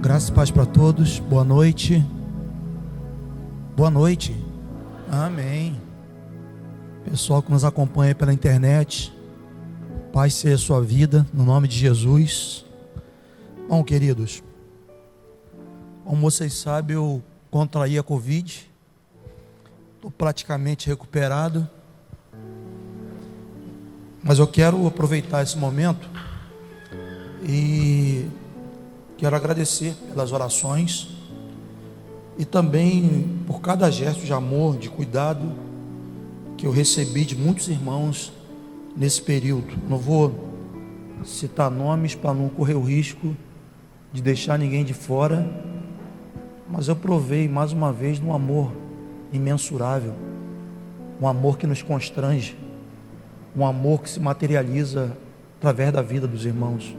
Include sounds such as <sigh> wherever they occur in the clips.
Graças e paz para todos. Boa noite. Boa noite. Amém. Pessoal que nos acompanha pela internet, paz seja a sua vida, no nome de Jesus. Bom, queridos, como vocês sabem, eu contraí a Covid, estou praticamente recuperado, mas eu quero aproveitar esse momento e Quero agradecer pelas orações e também por cada gesto de amor, de cuidado que eu recebi de muitos irmãos nesse período. Não vou citar nomes para não correr o risco de deixar ninguém de fora, mas eu provei mais uma vez um amor imensurável, um amor que nos constrange, um amor que se materializa através da vida dos irmãos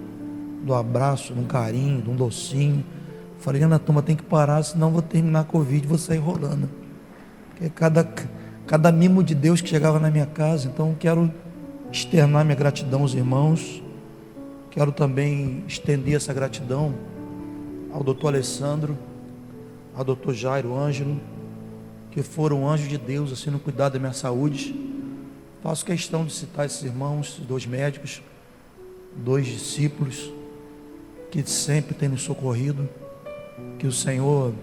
do abraço, de um carinho, de um docinho. Falei, Ana Toma, tem que parar, senão vou terminar a Covid e vou sair rolando. Porque cada, cada mimo de Deus que chegava na minha casa, então quero externar minha gratidão aos irmãos. Quero também estender essa gratidão ao doutor Alessandro, ao doutor Jairo Ângelo, que foram anjos de Deus, assim, no cuidado da minha saúde. Faço questão de citar esses irmãos, dois médicos, dois discípulos, que sempre tem nos socorrido, que o Senhor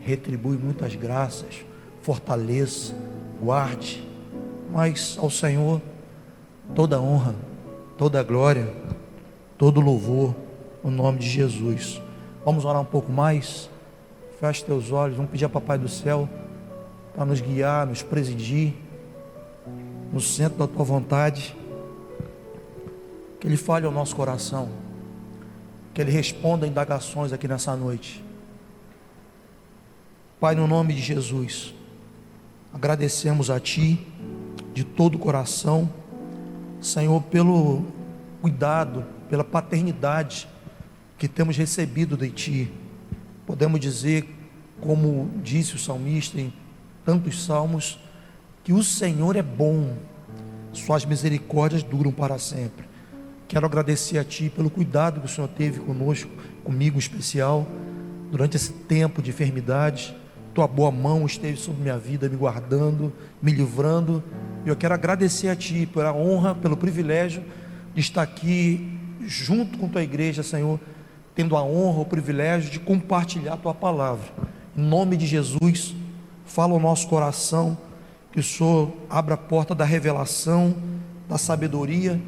retribui muitas graças, fortaleça, guarde, mas ao Senhor toda honra, toda glória, todo louvor, no nome de Jesus. Vamos orar um pouco mais? Feche teus olhos, vamos pedir a Papai do Céu para nos guiar, nos presidir no centro da tua vontade, que Ele fale ao nosso coração que Ele responda indagações aqui nessa noite. Pai, no nome de Jesus, agradecemos a Ti de todo o coração, Senhor, pelo cuidado, pela paternidade que temos recebido de Ti. Podemos dizer, como disse o salmista em tantos salmos, que o Senhor é bom, Suas misericórdias duram para sempre. Quero agradecer a Ti pelo cuidado que o Senhor teve conosco, comigo em especial, durante esse tempo de enfermidade. Tua boa mão esteve sobre minha vida, me guardando, me livrando. E eu quero agradecer a Ti pela honra, pelo privilégio de estar aqui junto com Tua igreja, Senhor, tendo a honra, o privilégio de compartilhar Tua palavra. Em nome de Jesus, fala ao nosso coração, que o Senhor abra a porta da revelação, da sabedoria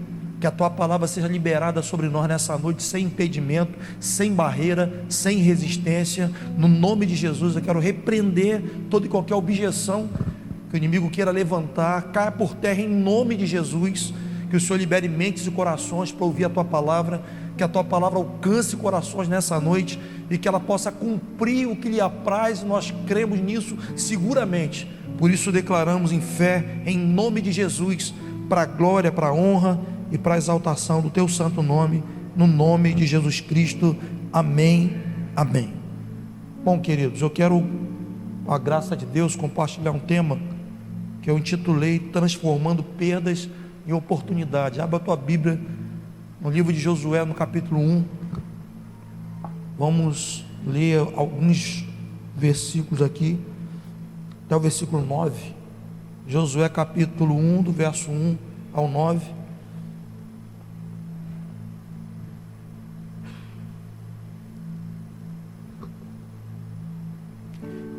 que a tua palavra seja liberada sobre nós nessa noite, sem impedimento, sem barreira, sem resistência. No nome de Jesus, eu quero repreender toda e qualquer objeção que o inimigo queira levantar, caia por terra em nome de Jesus. Que o Senhor libere mentes e corações para ouvir a tua palavra, que a tua palavra alcance corações nessa noite e que ela possa cumprir o que lhe apraz, nós cremos nisso seguramente. Por isso declaramos em fé, em nome de Jesus, para a glória, para a honra e para a exaltação do teu santo nome, no nome de Jesus Cristo. Amém. Amém. Bom, queridos, eu quero, com a graça de Deus, compartilhar um tema que eu intitulei Transformando Perdas em Oportunidade. Abra a tua Bíblia no livro de Josué, no capítulo 1. Vamos ler alguns versículos aqui, até o versículo 9. Josué capítulo 1, do verso 1 ao 9.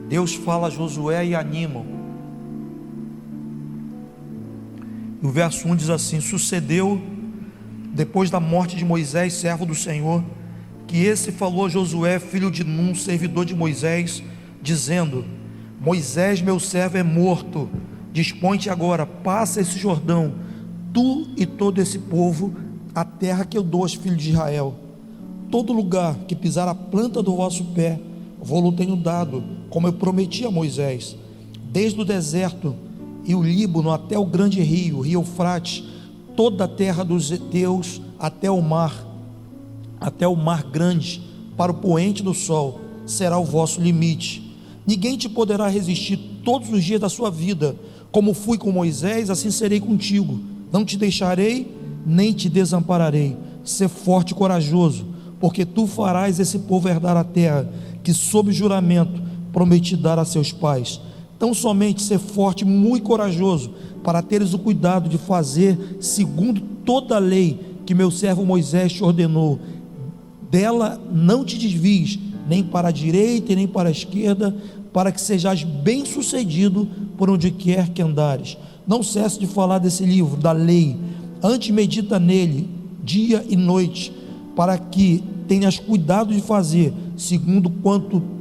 Deus fala a Josué e anima. E o verso 1 diz assim: Sucedeu, depois da morte de Moisés, servo do Senhor, que esse falou a Josué, filho de Num, servidor de Moisés, dizendo: Moisés, meu servo, é morto. Dispõe-te agora, passa esse Jordão, tu e todo esse povo, a terra que eu dou aos filhos de Israel. Todo lugar que pisar a planta do vosso pé, vou-lo tenho dado, como eu prometi a Moisés, desde o deserto e o Líbano até o grande rio, rio Eufrates, toda a terra dos Eteus até o mar, até o mar grande, para o poente do sol, será o vosso limite. Ninguém te poderá resistir todos os dias da sua vida, como fui com Moisés, assim serei contigo. Não te deixarei, nem te desampararei. Ser forte e corajoso porque tu farás esse povo herdar a terra que, sob juramento, prometi dar a seus pais. Tão somente ser forte, muito corajoso, para teres o cuidado de fazer segundo toda a lei que meu servo Moisés te ordenou. Dela não te desvies, nem para a direita e nem para a esquerda, para que sejas bem-sucedido por onde quer que andares. Não cesse de falar desse livro, da lei, antes medita nele, dia e noite, para que tenhas cuidado de fazer, segundo quanto,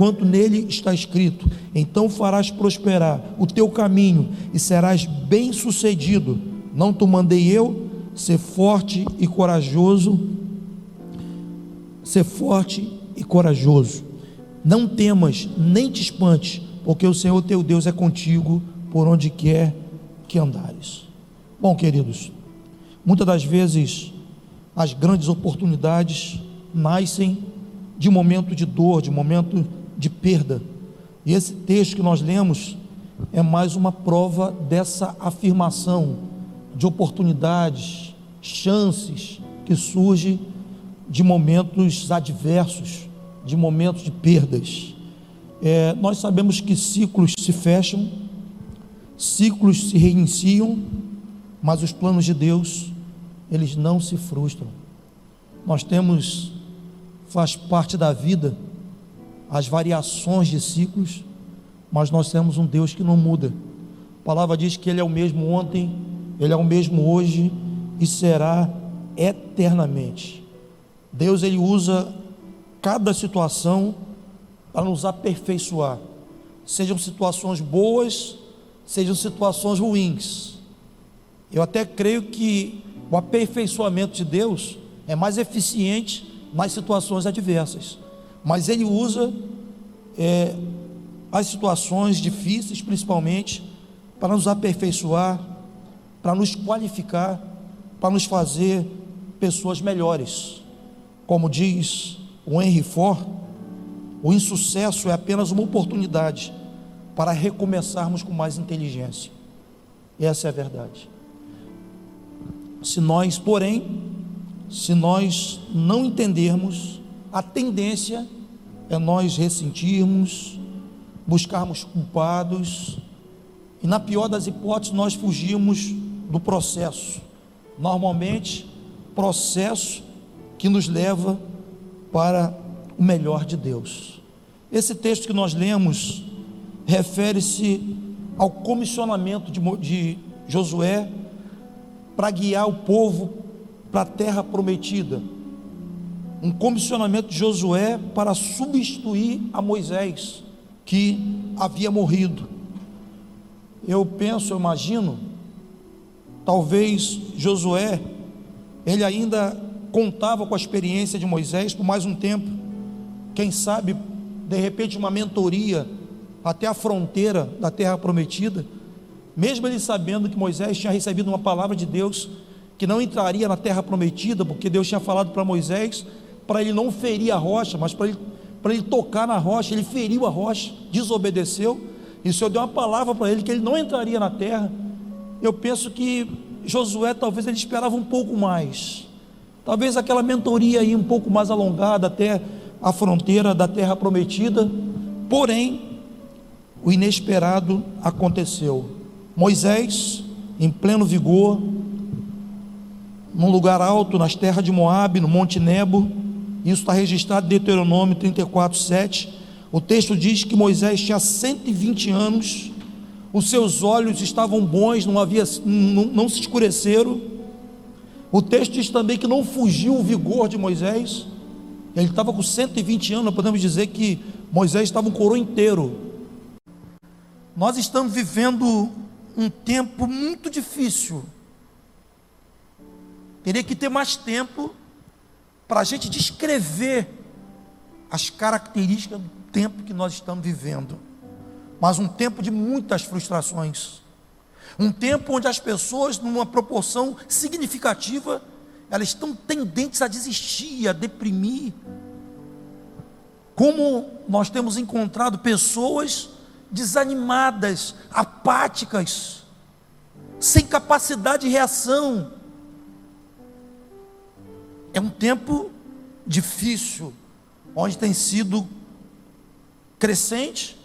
quanto nele está escrito. Então farás prosperar o teu caminho e serás bem-sucedido. Não te mandei eu, ser forte e corajoso, ser forte e corajoso. Não temas, nem te espantes, porque o Senhor teu Deus é contigo por onde quer que andares. Bom, queridos, muitas das vezes as grandes oportunidades nascem de momento de dor, de momento de perda. E esse texto que nós lemos é mais uma prova dessa afirmação de oportunidades, chances que surge de momentos adversos, de momentos de perdas. É, nós sabemos que ciclos se fecham, ciclos se reiniciam, mas os planos de Deus, eles não se frustram. Nós temos, faz parte da vida, as variações de ciclos, mas nós temos um Deus que não muda. A palavra diz que Ele é o mesmo ontem, Ele é o mesmo hoje e será eternamente. Deus ele usa cada situação para nos aperfeiçoar, sejam situações boas, sejam situações ruins. Eu até creio que o aperfeiçoamento de Deus é mais eficiente nas situações adversas, mas Ele usa é, as situações difíceis, principalmente, para nos aperfeiçoar, para nos qualificar, para nos fazer pessoas melhores. Como diz o Henry Ford, o insucesso é apenas uma oportunidade para recomeçarmos com mais inteligência. Essa é a verdade. Se nós, porém, se nós não entendermos, a tendência é nós ressentirmos, buscarmos culpados, e na pior das hipóteses, nós fugirmos do processo. Normalmente, processo que nos leva para o melhor de Deus. Esse texto que nós lemos refere-se ao comissionamento de, de Josué para guiar o povo para a terra prometida. Um comissionamento de Josué para substituir a Moisés, que havia morrido. Eu penso, eu imagino, talvez Josué, ele ainda contava com a experiência de Moisés por mais um tempo. Quem sabe, de repente, uma mentoria até a fronteira da terra prometida, mesmo ele sabendo que Moisés tinha recebido uma palavra de Deus que não entraria na terra prometida, porque Deus tinha falado para Moisés para ele não ferir a rocha, mas para ele, para ele tocar na rocha, ele feriu a rocha, desobedeceu, e o Senhor deu uma palavra para ele que ele não entraria na terra. Eu penso que Josué talvez ele esperava um pouco mais, Talvez aquela mentoria aí um pouco mais alongada até a fronteira da terra prometida. Porém, o inesperado aconteceu. Moisés, em pleno vigor, num lugar alto, nas terras de Moabe, no Monte Nebo, isso está registrado em Deuteronômio 34, 7. O texto diz que Moisés tinha 120 anos, os seus olhos estavam bons, não havia, não, não se escureceram, o texto diz também que não fugiu o vigor de Moisés. Ele estava com 120 anos, podemos dizer que Moisés estava um coroa inteiro. Nós estamos vivendo um tempo muito difícil. Teria que ter mais tempo para a gente descrever as características do tempo que nós estamos vivendo. Mas um tempo de muitas frustrações um tempo onde as pessoas, numa proporção significativa, elas estão tendentes a desistir, a deprimir. Como nós temos encontrado pessoas desanimadas, apáticas, sem capacidade de reação. É um tempo difícil, onde tem sido crescente,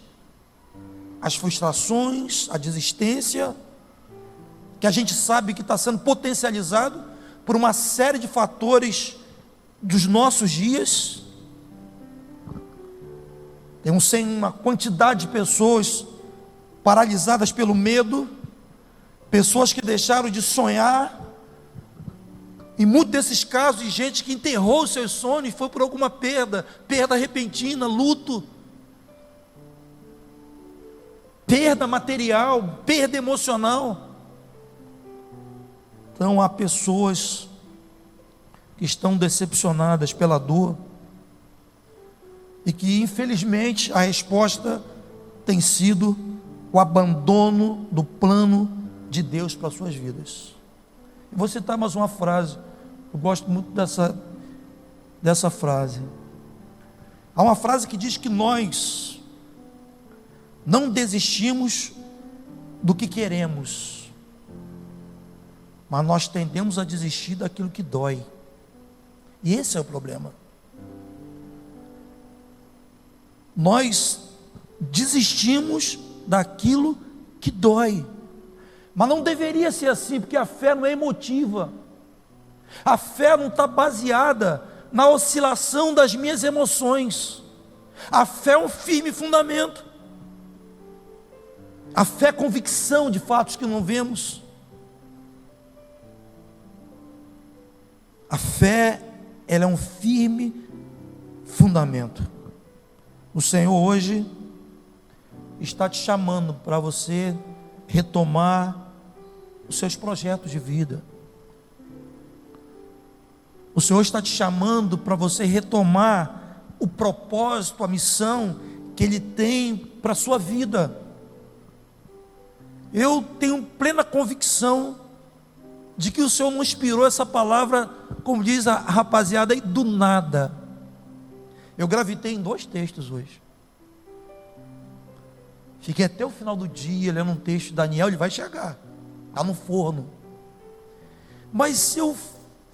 as frustrações, a desistência, que a gente sabe que está sendo potencializado por uma série de fatores dos nossos dias. Tem uma quantidade de pessoas paralisadas pelo medo, pessoas que deixaram de sonhar, e muitos desses casos de gente que enterrou os seus sonhos foi por alguma perda, perda repentina, luto, perda material, perda emocional. Então há pessoas que estão decepcionadas pela dor e que infelizmente a resposta tem sido o abandono do plano de Deus para suas vidas. Vou citar mais uma frase eu gosto muito dessa, dessa frase. Há uma frase que diz que nós não desistimos do que queremos, mas nós tendemos a desistir daquilo que dói. E esse é o problema. Nós desistimos daquilo que dói. Mas não deveria ser assim, porque a fé não é emotiva. A fé não está baseada na oscilação das minhas emoções. A fé é um firme fundamento. A fé é convicção de fatos que não vemos. A fé, ela é um firme fundamento. O Senhor hoje está te chamando para você retomar os seus projetos de vida. O Senhor está te chamando para você retomar o propósito, a missão que Ele tem para a sua vida. Eu tenho plena convicção de que o Senhor não inspirou essa palavra, como diz a rapaziada aí, do nada. Eu gravitei em dois textos hoje. Fiquei até o final do dia lendo um texto de Daniel, ele vai chegar, está no forno. Mas eu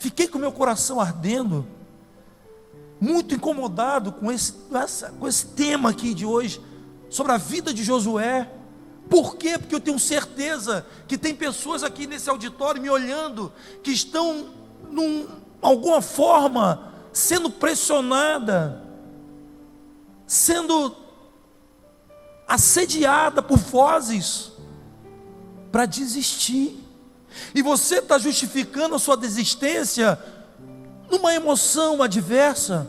Fiquei com meu coração ardendo, muito incomodado com esse, essa, com esse tema aqui de hoje, sobre a vida de Josué. Por quê? Porque eu tenho certeza que tem pessoas aqui nesse auditório me olhando, que estão, de alguma forma, sendo pressionada, sendo assediada por vozes para desistir. E você está justificando a sua desistência numa emoção adversa.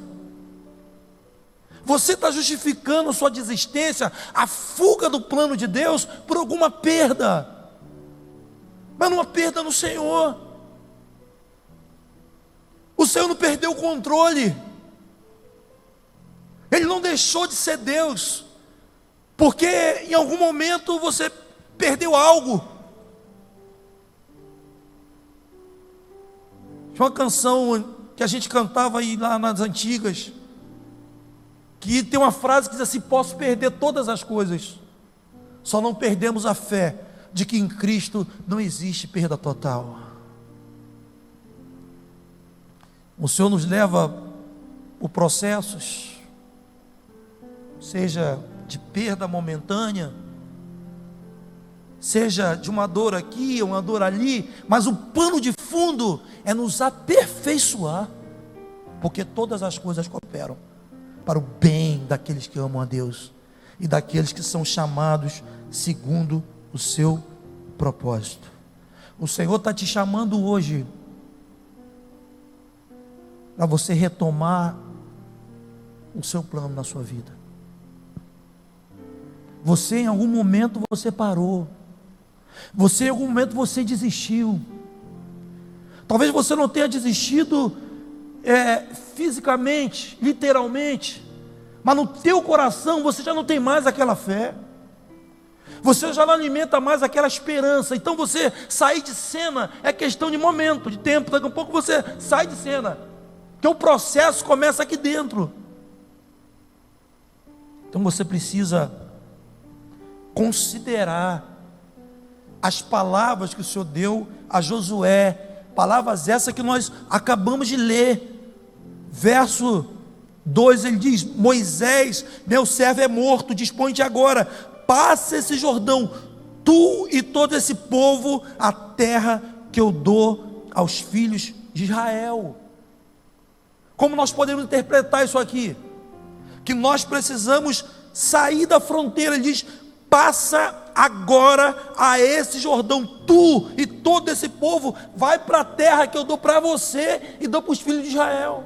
Você está justificando a sua desistência, a fuga do plano de Deus, por alguma perda, mas numa perda no Senhor. O Senhor não perdeu o controle, Ele não deixou de ser Deus, porque em algum momento você perdeu algo. Tinha uma canção que a gente cantava aí lá nas antigas, que tem uma frase que diz assim: Posso perder todas as coisas, só não perdemos a fé de que em Cristo não existe perda total. O Senhor nos leva por processos, seja de perda momentânea, seja de uma dor aqui, uma dor ali, mas o pano de fundo é nos aperfeiçoar, porque todas as coisas cooperam para o bem daqueles que amam a Deus e daqueles que são chamados segundo o seu propósito. O Senhor está te chamando hoje para você retomar o seu plano na sua vida. Você em algum momento você parou. Você em algum momento você desistiu. Talvez você não tenha desistido é, fisicamente, literalmente, mas no teu coração você já não tem mais aquela fé. Você já não alimenta mais aquela esperança. Então você sair de cena é questão de momento, de tempo. Daqui a pouco você sai de cena. Porque o processo começa aqui dentro. Então você precisa considerar as palavras que o Senhor deu a Josué, palavras essas que nós acabamos de ler. verso 2 ele diz: Moisés, meu servo é morto, dispõe-te agora, passa esse Jordão, tu e todo esse povo, a terra que eu dou aos filhos de Israel. Como nós podemos interpretar isso aqui? Que nós precisamos sair da fronteira, ele diz: passa agora a esse Jordão, tu e todo esse povo, vai para a terra que eu dou para você e dou para os filhos de Israel.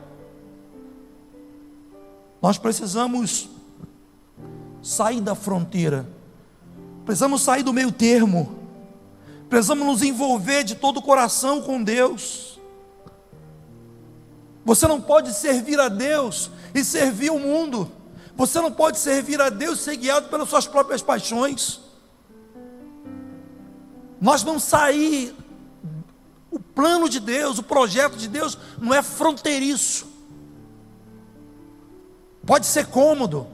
Nós precisamos sair da fronteira, precisamos sair do meio termo, precisamos nos envolver de todo o coração com Deus. Você não pode servir a Deus e servir o mundo. Você não pode servir a Deus ser guiado pelas suas próprias paixões. Nós vamos sair. O plano de Deus, o projeto de Deus não é fronteiriço. Pode ser cômodo,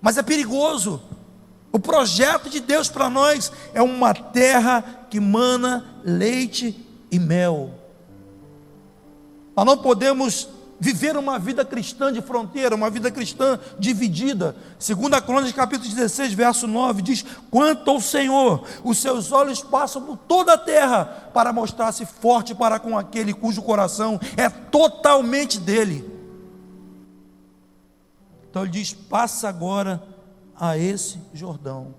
mas é perigoso. O projeto de Deus para nós é uma terra que mana leite e mel. Nós não podemos viver uma vida cristã de fronteira, uma vida cristã dividida. Segunda Crônicas, capítulo 16, verso 9, diz: "Quanto ao Senhor, os seus olhos passam por toda a terra para mostrar-se forte para com aquele cujo coração é totalmente dele." Então ele diz: passa agora a esse Jordão.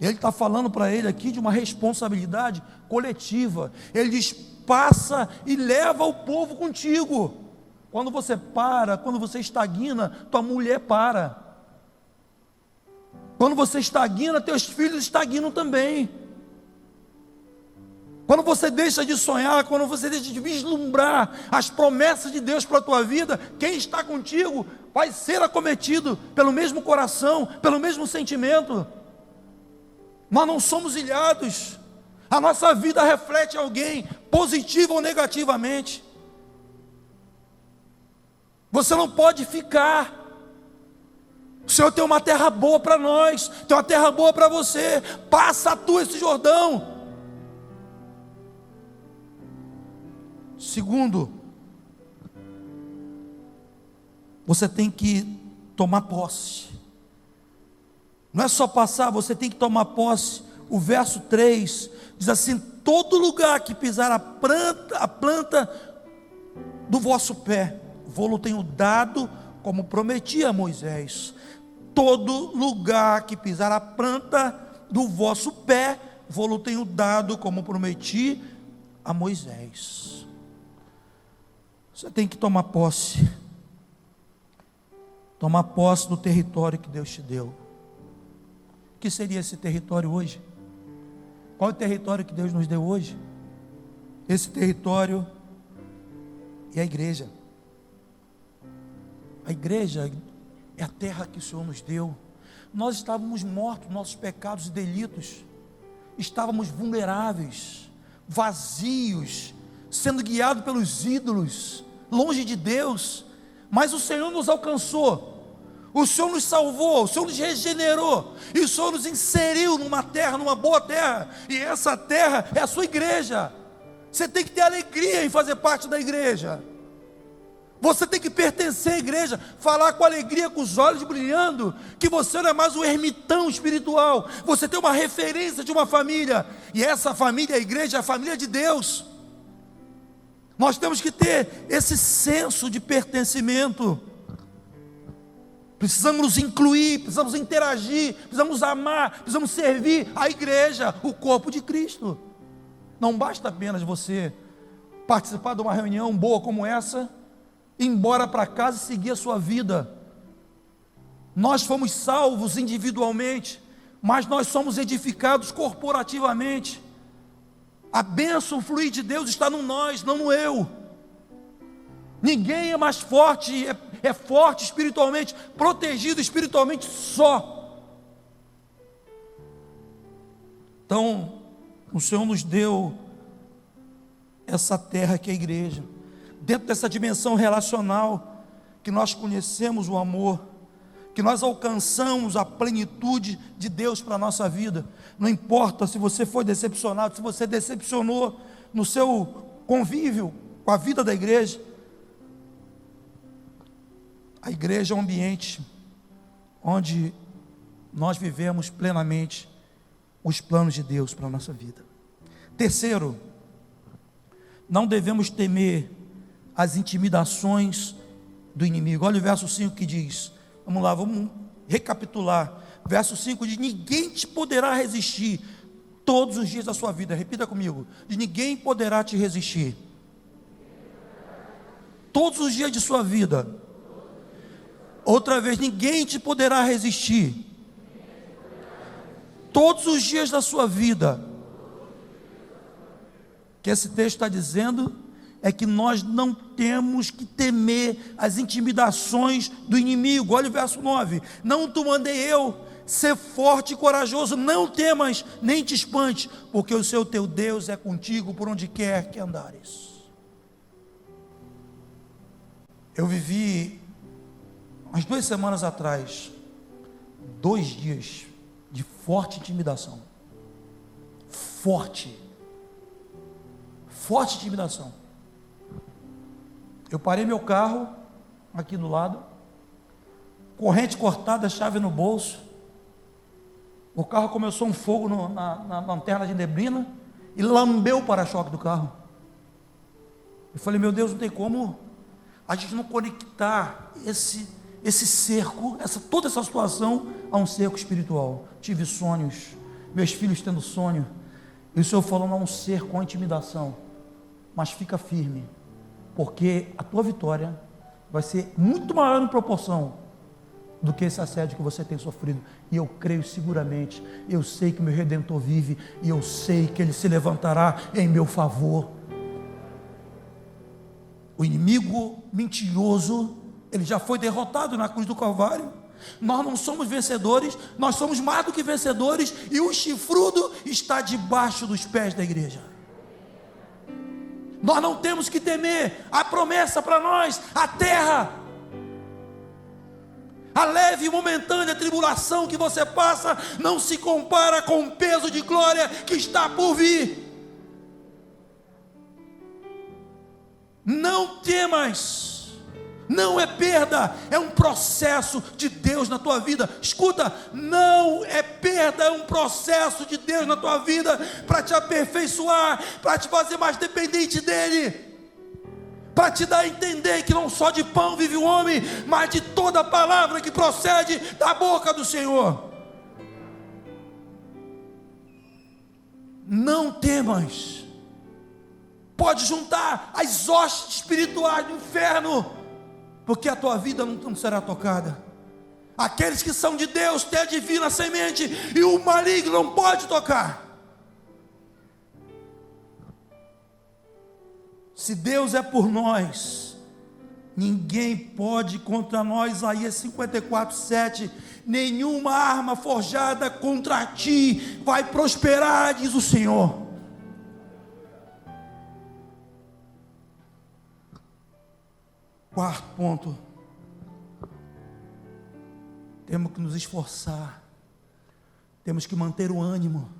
Ele está falando para ele aqui de uma responsabilidade coletiva. Ele diz: passa e leva o povo contigo. Quando você para, quando você estagna, tua mulher para. Quando você estagna, teus filhos estagnam também. Quando você deixa de sonhar, quando você deixa de vislumbrar as promessas de Deus para a tua vida, quem está contigo vai ser acometido pelo mesmo coração, pelo mesmo sentimento. Nós não somos ilhados. A nossa vida reflete alguém, positivo ou negativamente. Você não pode ficar. O Senhor tem uma terra boa para nós, tem uma terra boa para você. Passa tu esse Jordão. Segundo, você tem que tomar posse. Não é só passar, você tem que tomar posse. O verso 3 diz assim: todo lugar que pisar a planta, a planta do vosso pé, vou-lo tenho dado, como prometi a Moisés. Todo lugar que pisar a planta do vosso pé, vou-lo tenho dado, como prometi a Moisés. Você tem que tomar posse. Tomar posse do território que Deus te deu. O que seria esse território hoje? Qual é o território que Deus nos deu hoje? Esse território é a igreja. A igreja é a terra que o Senhor nos deu. Nós estávamos mortos, nossos pecados e delitos. Estávamos vulneráveis, vazios, sendo guiados pelos ídolos longe de Deus, mas o Senhor nos alcançou. O Senhor nos salvou, o Senhor nos regenerou, e o Senhor nos inseriu numa terra, numa boa terra, e essa terra é a sua igreja. Você tem que ter alegria em fazer parte da igreja. Você tem que pertencer à igreja, falar com alegria, com os olhos brilhando, que você não é mais um ermitão espiritual, você tem uma referência de uma família, e essa família, a igreja, é a família de Deus. Nós temos que ter esse senso de pertencimento. Precisamos nos incluir, precisamos interagir, precisamos amar, precisamos servir a igreja, o corpo de Cristo. Não basta apenas você participar de uma reunião boa como essa, embora para casa e seguir a sua vida. Nós fomos salvos individualmente, mas nós somos edificados corporativamente. A bênção, fluir de Deus está no nós, não no eu. Ninguém é mais forte, é, é forte espiritualmente, protegido espiritualmente só. Então, o Senhor nos deu essa terra que é a igreja. Dentro dessa dimensão relacional, que nós conhecemos o amor, que nós alcançamos a plenitude de Deus para a nossa vida. Não importa se você foi decepcionado, se você decepcionou no seu convívio com a vida da igreja. A igreja é um ambiente onde nós vivemos plenamente os planos de Deus para a nossa vida. Terceiro, não devemos temer as intimidações do inimigo. Olha o verso 5 que diz: vamos lá, vamos recapitular. Verso 5 diz: Ninguém te poderá resistir todos os dias da sua vida. Repita comigo: Ninguém poderá te resistir. Todos os dias de sua vida. Outra vez, ninguém te poderá resistir. Todos os dias da sua vida. O que esse texto está dizendo é que nós não temos que temer as intimidações do inimigo. Olha o verso 9: Não tu mandei eu ser forte e corajoso, não temas, nem te espante, porque o seu teu Deus é contigo por onde quer que andares. Eu vivi, umas duas semanas atrás, dois dias de forte intimidação. Forte. Forte intimidação. Eu parei meu carro aqui do lado, corrente cortada, chave no bolso. O carro começou um fogo no, na, na lanterna de neblina e lambeu o para-choque do carro. Eu falei, meu Deus, não tem como a gente não conectar esse, esse cerco, essa, toda essa situação a um cerco espiritual. Tive sonhos, meus filhos tendo sonho, e o Senhor falando a um cerco, a intimidação. Mas fica firme porque a tua vitória vai ser muito maior em proporção do que esse assédio que você tem sofrido. E eu creio seguramente, eu sei que meu redentor vive e eu sei que ele se levantará em meu favor. O inimigo mentiroso, ele já foi derrotado na cruz do Calvário. Nós não somos vencedores, nós somos mais do que vencedores, e o chifrudo está debaixo dos pés da igreja. Nós não temos que temer a promessa para nós, a terra. A leve e momentânea tribulação que você passa não se compara com o peso de glória que está por vir. Não temas não é perda, é um processo de Deus na tua vida. Escuta, não é perda, é um processo de Deus na tua vida para te aperfeiçoar, para te fazer mais dependente dEle para te dar a entender que não só de pão vive o homem, mas de toda palavra que procede da boca do Senhor. Não temas, pode juntar as hostes espirituais do inferno porque a tua vida não será tocada. Aqueles que são de Deus têm a divina semente, e o maligno não pode tocar. Se Deus é por nós, ninguém pode contra nós. Isaías 54, 7. Nenhuma arma forjada contra ti vai prosperar, diz o Senhor. Quarto ponto. Temos que nos esforçar. Temos que manter o ânimo.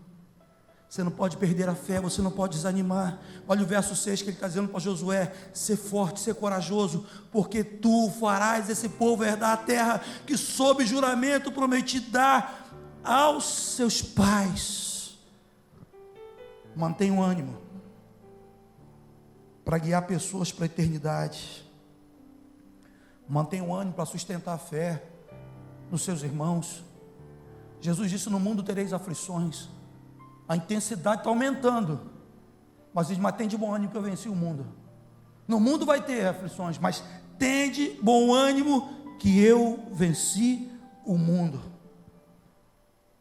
Você não pode perder a fé, você não pode desanimar. Olha o verso 6 que ele está dizendo para Josué: ser forte, ser corajoso, porque tu farás esse povo herdar a terra que, sob juramento, prometi dar aos seus pais. Mantenha o ânimo para guiar pessoas para a eternidade. Mantenha o ânimo para sustentar a fé nos seus irmãos. Jesus disse: No mundo tereis aflições. A intensidade está aumentando. Mas diz: Mas de bom ânimo que eu venci o mundo. No mundo vai ter aflições, mas tende bom ânimo que eu venci o mundo.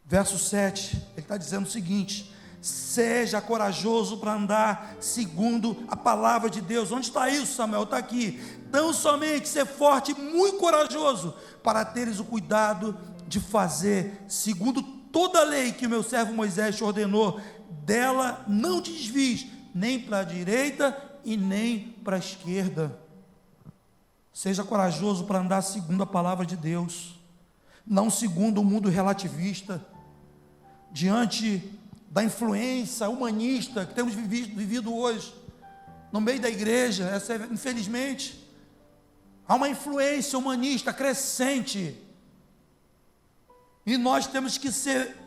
Verso 7, ele está dizendo o seguinte: Seja corajoso para andar segundo a palavra de Deus. Onde está isso, Samuel? Está aqui. Tão somente ser forte e muito corajoso para teres o cuidado de fazer segundo toda a lei que o meu servo Moisés te ordenou. Dela não te desvies, nem para a direita e nem para a esquerda. Seja corajoso para andar segundo a palavra de Deus, não segundo o mundo relativista. Diante da influência humanista que temos vivido, vivido hoje, no meio da igreja, essa é, infelizmente, Há uma influência humanista crescente. E nós temos que ser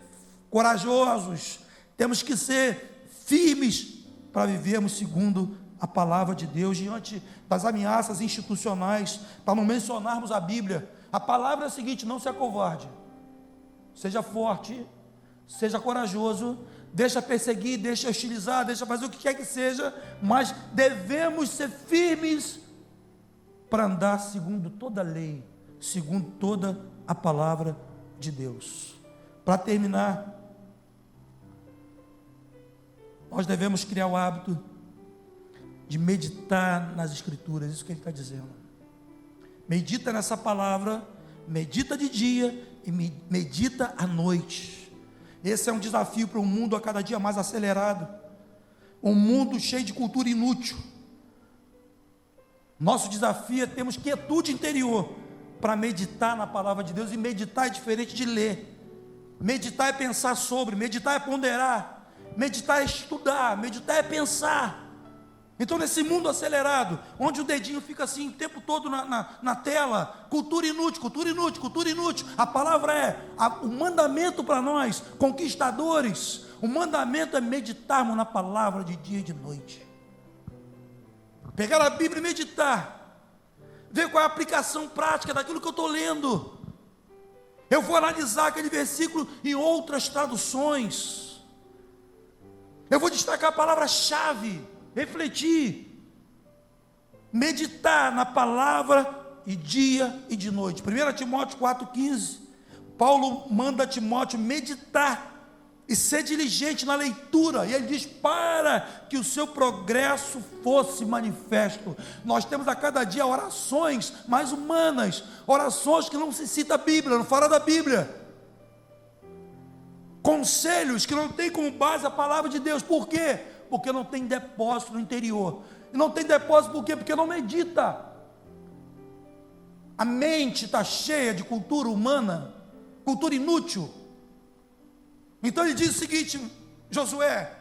corajosos, temos que ser firmes para vivermos segundo a palavra de Deus diante das ameaças institucionais, para não mencionarmos a Bíblia. A palavra é a seguinte: não se acovarde, seja forte, seja corajoso, deixa perseguir, deixa hostilizar, deixa fazer o que quer que seja, mas devemos ser firmes para andar segundo toda a lei, segundo toda a palavra de Deus. Para terminar, nós devemos criar o hábito de meditar nas Escrituras, isso que ele está dizendo. Medita nessa palavra, medita de dia e medita à noite. Esse é um desafio para um mundo a cada dia mais acelerado, um mundo cheio de cultura inútil. Nosso desafio é termos quietude interior para meditar na palavra de Deus, e meditar é diferente de ler. Meditar é pensar sobre, meditar é ponderar, meditar é estudar, meditar é pensar. Então, nesse mundo acelerado, onde o dedinho fica assim o tempo todo na, na, na tela, cultura inútil, cultura inútil, cultura inútil, a palavra é a, o mandamento para nós, conquistadores, o mandamento é meditarmos na palavra de dia e de noite. Pegar a Bíblia e meditar, ver qual é a aplicação prática daquilo que eu estou lendo. Eu vou analisar aquele versículo em outras traduções. Eu vou destacar a palavra-chave, refletir, meditar na palavra e dia e de noite. 1 Timóteo 4,15, Paulo manda Timóteo meditar e ser diligente na leitura. E ele diz: para que o seu progresso fosse manifesto. Nós temos a cada dia orações mais humanas, orações que não se cita a Bíblia, não fala da Bíblia. Conselhos que não tem como base a palavra de Deus. Por quê? Porque não tem depósito no interior. E não tem depósito por quê? Porque não medita. A mente está cheia de cultura humana, cultura inútil então ele diz o seguinte: Josué,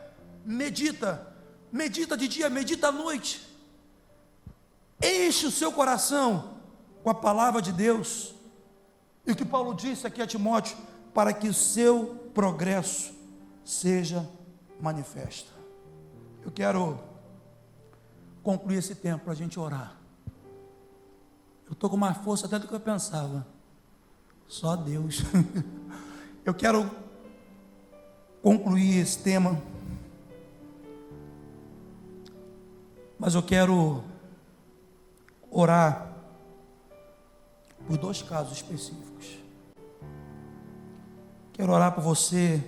medita, medita de dia, medita à noite, enche o seu coração com a palavra de Deus, e o que Paulo disse aqui a Timóteo, para que o seu progresso seja manifesto. Eu quero concluir esse tempo para a gente orar. Eu estou com mais força até do que eu pensava. Só Deus. <laughs> eu quero concluir esse tema, mas eu quero orar por dois casos específicos. Quero orar por você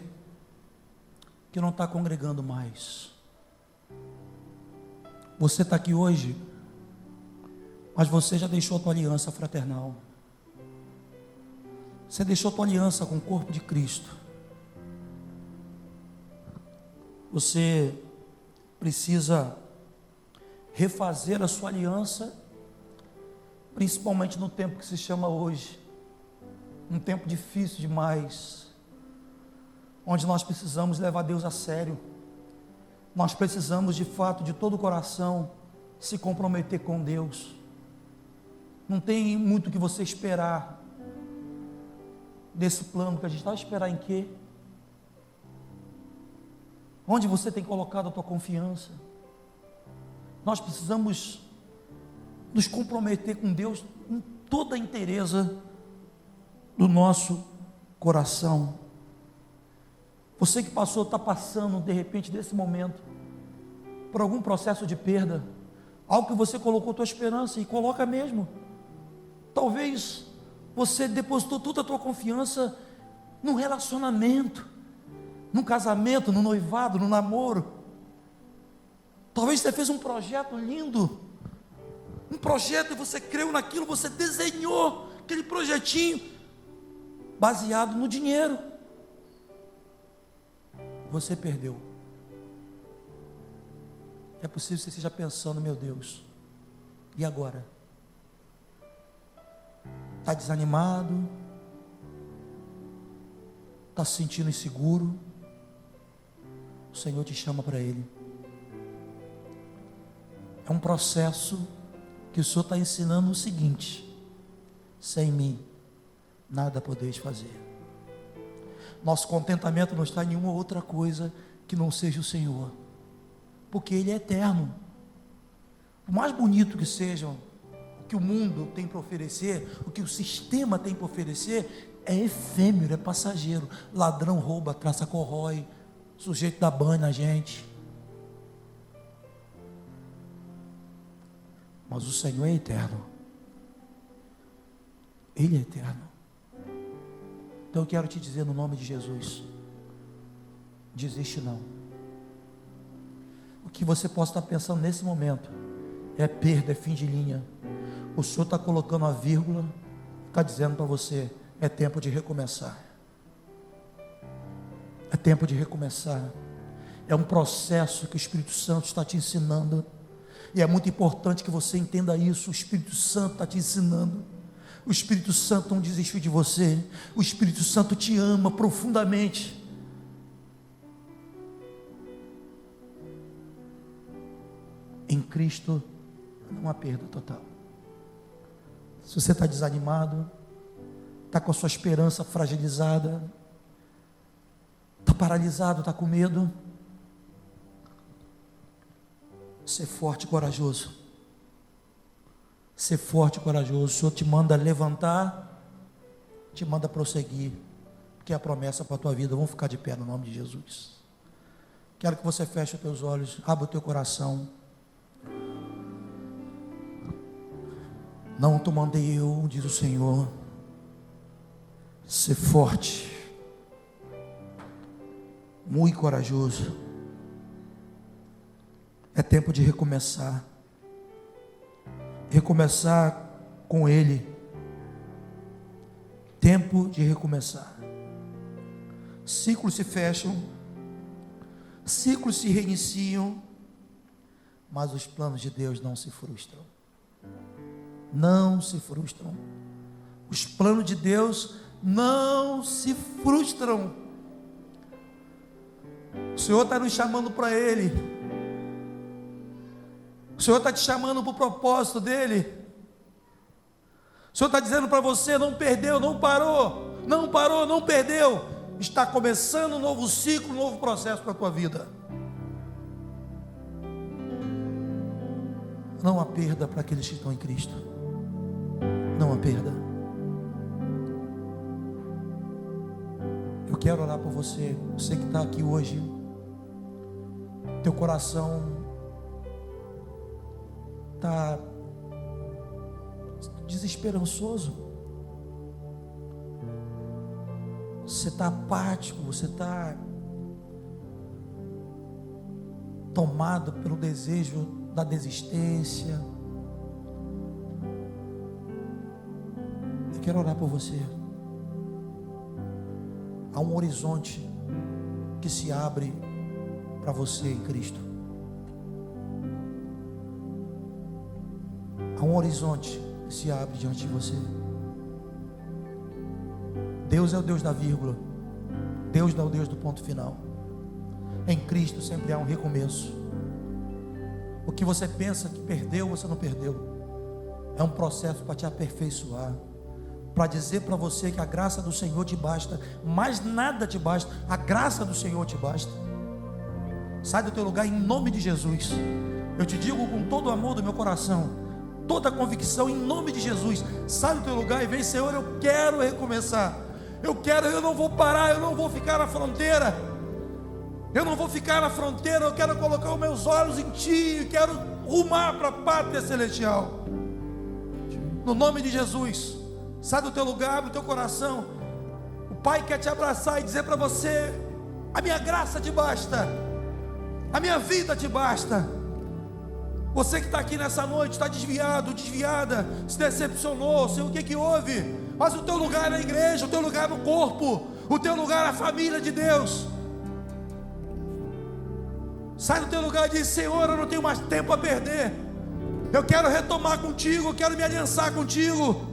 que não está congregando mais. Você está aqui hoje, mas você já deixou a tua aliança fraternal. Você deixou a tua aliança com o corpo de Cristo. Você precisa refazer a sua aliança, principalmente no tempo que se chama hoje, um tempo difícil demais, onde nós precisamos levar Deus a sério. Nós precisamos de fato, de todo o coração, se comprometer com Deus. Não tem muito o que você esperar desse plano que a gente está esperar em quê? Onde você tem colocado a tua confiança? Nós precisamos nos comprometer com Deus em toda a inteireza do nosso coração. Você que passou, está passando de repente desse momento, por algum processo de perda, algo que você colocou tua esperança e coloca mesmo. Talvez você depositou toda a tua confiança num relacionamento, no casamento, no noivado, no namoro. Talvez você fez um projeto lindo, um projeto e você creu naquilo, você desenhou aquele projetinho baseado no dinheiro. Você perdeu. É possível que você esteja pensando, meu Deus, e agora? Está desanimado? Está se sentindo inseguro? O Senhor te chama para Ele. É um processo que o Senhor está ensinando o seguinte: sem mim, nada podeis fazer. Nosso contentamento não está em nenhuma outra coisa que não seja o Senhor, porque Ele é eterno. O mais bonito que sejam o que o mundo tem para oferecer, o que o sistema tem para oferecer, é efêmero, é passageiro. Ladrão rouba, traça corrói, sujeito dá banho na gente. Mas o Senhor é eterno. Ele é eterno. Então eu quero te dizer no nome de Jesus: desiste não. O que você possa estar pensando nesse momento é perda, é fim de linha. O Senhor está colocando a vírgula, está dizendo para você: é tempo de recomeçar. Tempo de recomeçar. É um processo que o Espírito Santo está te ensinando. E é muito importante que você entenda isso. O Espírito Santo está te ensinando. O Espírito Santo não desistiu de você. O Espírito Santo te ama profundamente. Em Cristo não há perda total. Se você está desanimado, está com a sua esperança fragilizada, está paralisado, está com medo, Ser forte e corajoso. Ser forte e corajoso. O Senhor te manda levantar, te manda prosseguir. Que é a promessa para a tua vida. Vamos ficar de pé no nome de Jesus. Quero que você feche os teus olhos, abra o teu coração. Não te mandei eu, diz o Senhor. Ser forte, muito corajoso. É tempo de recomeçar. Recomeçar com Ele. Tempo de recomeçar. Ciclos se fecham, ciclos se reiniciam, mas os planos de Deus não se frustram. Não se frustram. Os planos de Deus não se frustram. O Senhor está nos chamando para Ele. O Senhor está te chamando para o propósito dele. O Senhor está dizendo para você: não perdeu, não parou, não parou, não perdeu. Está começando um novo ciclo, um novo processo para a tua vida. Não há perda para aqueles que estão em Cristo. Não há perda. Eu quero orar por você, você que está aqui hoje. Teu coração está desesperançoso, você está apático, você está tomado pelo desejo da desistência. Eu quero orar por você. Há um horizonte que se abre para você em Cristo. há um horizonte que se abre diante de você. Deus é o Deus da vírgula. Deus é o Deus do ponto final. Em Cristo sempre há um recomeço. O que você pensa que perdeu, você não perdeu. É um processo para te aperfeiçoar. Para dizer para você que a graça do Senhor te basta. Mais nada te basta. A graça do Senhor te basta. Sai do teu lugar em nome de Jesus. Eu te digo com todo o amor do meu coração toda a convicção em nome de Jesus. Sai do teu lugar e vem, Senhor, eu quero recomeçar. Eu quero, eu não vou parar, eu não vou ficar na fronteira. Eu não vou ficar na fronteira, eu quero colocar os meus olhos em Ti, eu quero rumar para a pátria celestial. No nome de Jesus, sai do teu lugar, abre o teu coração. O Pai quer te abraçar e dizer para você: a minha graça te basta, a minha vida te basta. Você que está aqui nessa noite, está desviado, desviada, se decepcionou, sei o que que houve. Mas o teu lugar é na igreja, o teu lugar é no corpo, o teu lugar é a família de Deus. Sai do teu lugar e diz: Senhor, eu não tenho mais tempo a perder. Eu quero retomar contigo, eu quero me aliançar contigo.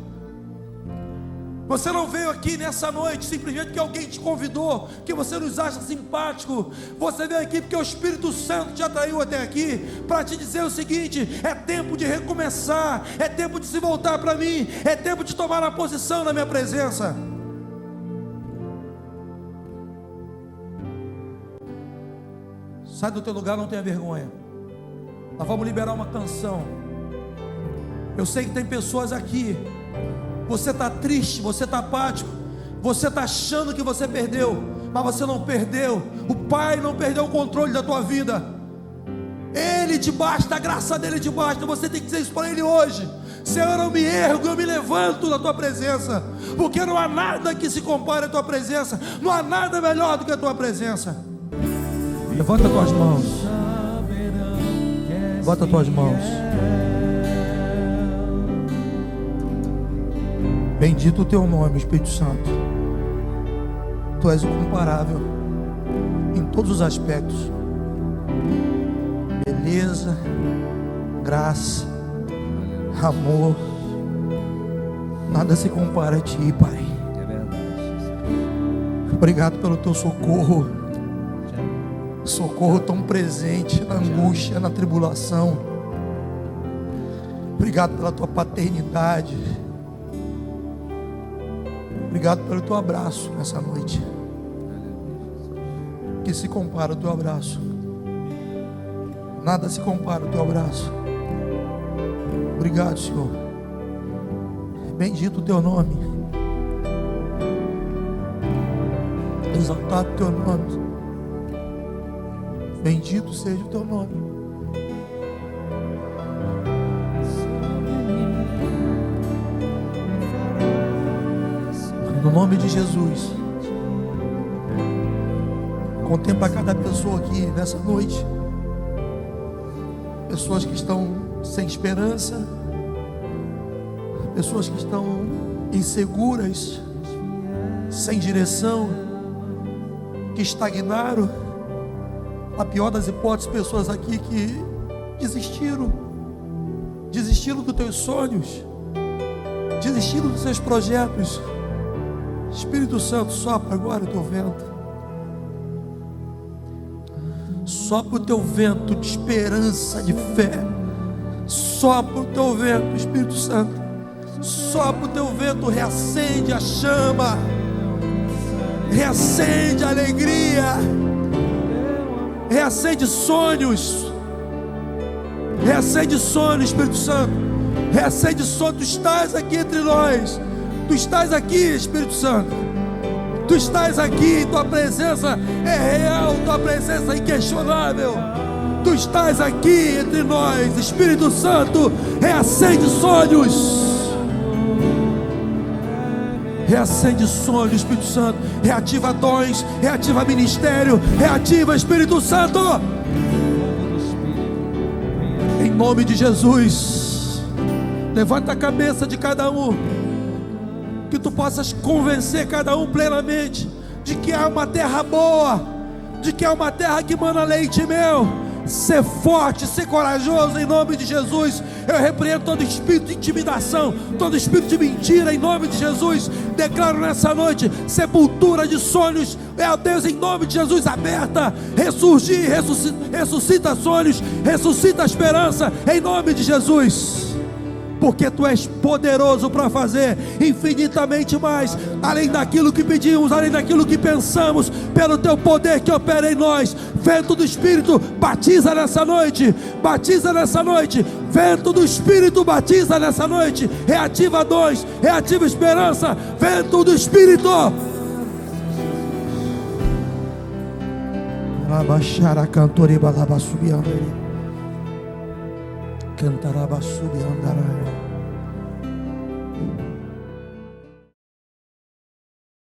Você não veio aqui nessa noite simplesmente porque alguém te convidou, que você nos acha simpático. Você veio aqui porque o Espírito Santo te atraiu até aqui para te dizer o seguinte: é tempo de recomeçar, é tempo de se voltar para mim, é tempo de tomar a posição na minha presença. Sai do teu lugar, não tenha vergonha. Nós vamos liberar uma canção. Eu sei que tem pessoas aqui você está triste, você está apático, você está achando que você perdeu, mas você não perdeu. O Pai não perdeu o controle da tua vida. Ele te basta, a graça dele te basta. Você tem que dizer isso para Ele hoje. Senhor, eu me ergo, eu me levanto na tua presença, porque não há nada que se compare à tua presença, não há nada melhor do que a tua presença. Levanta as tuas mãos, as tuas mãos. Bendito o teu nome, Espírito Santo. Tu és o comparável em todos os aspectos. Beleza, graça, amor. Nada se compara a ti, Pai. É. Obrigado pelo teu socorro. Socorro tão presente na angústia, na tribulação. Obrigado pela tua paternidade Obrigado pelo teu abraço nessa noite. Que se compara ao teu abraço. Nada se compara ao teu abraço. Obrigado, Senhor. Bendito o teu nome. Exaltado o teu nome. Bendito seja o teu nome. Nome de Jesus. Contempla cada pessoa aqui nessa noite. Pessoas que estão sem esperança. Pessoas que estão inseguras, sem direção, que estagnaram. A pior das hipóteses, pessoas aqui que desistiram, desistiram dos teus sonhos, desistiram dos seus projetos. Espírito Santo, sopra agora o teu vento. Sopra o teu vento de esperança, de fé. Sopra o teu vento, Espírito Santo. Sopra o teu vento, reacende a chama. Reacende a alegria. Reacende sonhos. Reacende sonhos, Espírito Santo. Reacende sonhos. Tu estás aqui entre nós. Tu estás aqui, Espírito Santo. Tu estás aqui, tua presença é real, tua presença é inquestionável. Tu estás aqui entre nós, Espírito Santo, reacende sonhos. Reacende sonhos, Espírito Santo. Reativa dons, reativa ministério, reativa Espírito Santo. Em nome de Jesus. Levanta a cabeça de cada um que tu possas convencer cada um plenamente de que há uma terra boa, de que há uma terra que manda leite mel. Ser forte, ser corajoso em nome de Jesus. Eu repreendo todo espírito de intimidação, todo espírito de mentira em nome de Jesus. Declaro nessa noite sepultura de sonhos. É a Deus em nome de Jesus aberta. Ressurgir, ressuscita, ressuscita sonhos, ressuscita esperança em nome de Jesus porque tu és poderoso para fazer infinitamente mais, além daquilo que pedimos, além daquilo que pensamos, pelo teu poder que opera em nós. Vento do Espírito, batiza nessa noite, batiza nessa noite. Vento do Espírito, batiza nessa noite. Reativa dons, reativa esperança. Vento do Espírito. Abaixar a cantoriba, subiando. Cantaraba subiandaraya.